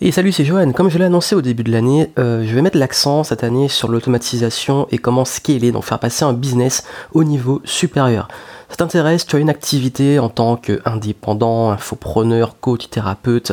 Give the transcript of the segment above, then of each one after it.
Et salut, c'est Johan. Comme je l'ai annoncé au début de l'année, euh, je vais mettre l'accent cette année sur l'automatisation et comment scaler, donc faire passer un business au niveau supérieur. Ça t'intéresse, tu as une activité en tant qu'indépendant, infopreneur, coach, thérapeute,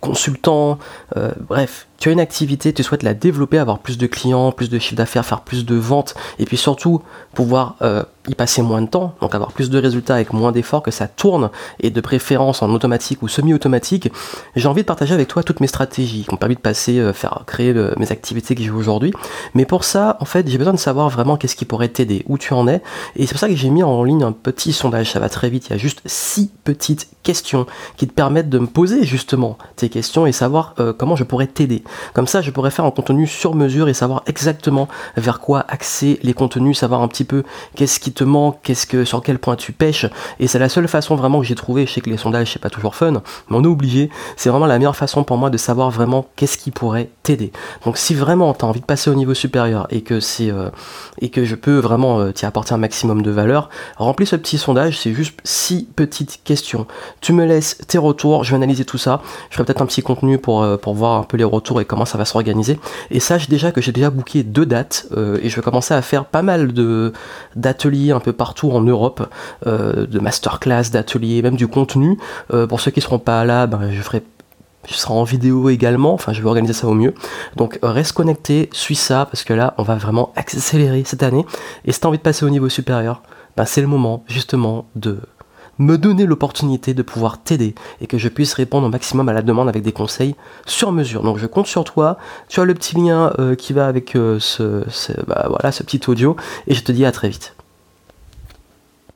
consultant, euh, bref, tu as une activité, tu souhaites la développer, avoir plus de clients, plus de chiffre d'affaires, faire plus de ventes, et puis surtout pouvoir euh, y passer moins de temps, donc avoir plus de résultats avec moins d'efforts, que ça tourne, et de préférence en automatique ou semi-automatique, j'ai envie de partager avec toi toutes mes stratégies qui m'ont permis de passer, euh, faire créer mes activités que j'ai aujourd'hui. Mais pour ça, en fait, j'ai besoin de savoir vraiment qu'est-ce qui pourrait t'aider, où tu en es, et c'est pour ça que j'ai mis en ligne un petit sondage, ça va très vite, il y a juste six petites questions qui te permettent de me poser justement tes questions et savoir euh, comment je pourrais t'aider. Comme ça, je pourrais faire un contenu sur mesure et savoir exactement vers quoi axer les contenus, savoir un petit peu qu'est-ce qui te manque, qu'est-ce que sur quel point tu pêches. Et c'est la seule façon vraiment que j'ai trouvé. Je sais que les sondages c'est pas toujours fun, mais on est obligé. C'est vraiment la meilleure façon pour moi de savoir vraiment qu'est-ce qui pourrait t'aider. Donc si vraiment tu as envie de passer au niveau supérieur et que c'est euh, et que je peux vraiment euh, t'y apporter un maximum de valeur, remplis ce petit sondage. C'est juste six petites questions. Tu me laisses tes retours. Je vais analyser tout ça. Je ferai peut-être un petit contenu pour euh, pour voir un peu les retours et comment ça va s'organiser. Et sache déjà que j'ai déjà booké deux dates euh, et je vais commencer à faire pas mal de d'ateliers un peu partout en Europe, euh, de masterclass, d'ateliers, même du contenu. Pour ceux qui seront pas là, ben, je ferai je serai en vidéo également, enfin je vais organiser ça au mieux. Donc reste connecté, suis ça, parce que là on va vraiment accélérer cette année. Et si tu as envie de passer au niveau supérieur, ben, c'est le moment justement de me donner l'opportunité de pouvoir t'aider et que je puisse répondre au maximum à la demande avec des conseils sur mesure. Donc je compte sur toi. Tu as le petit lien euh, qui va avec euh, ce, bah, voilà, ce petit audio et je te dis à très vite.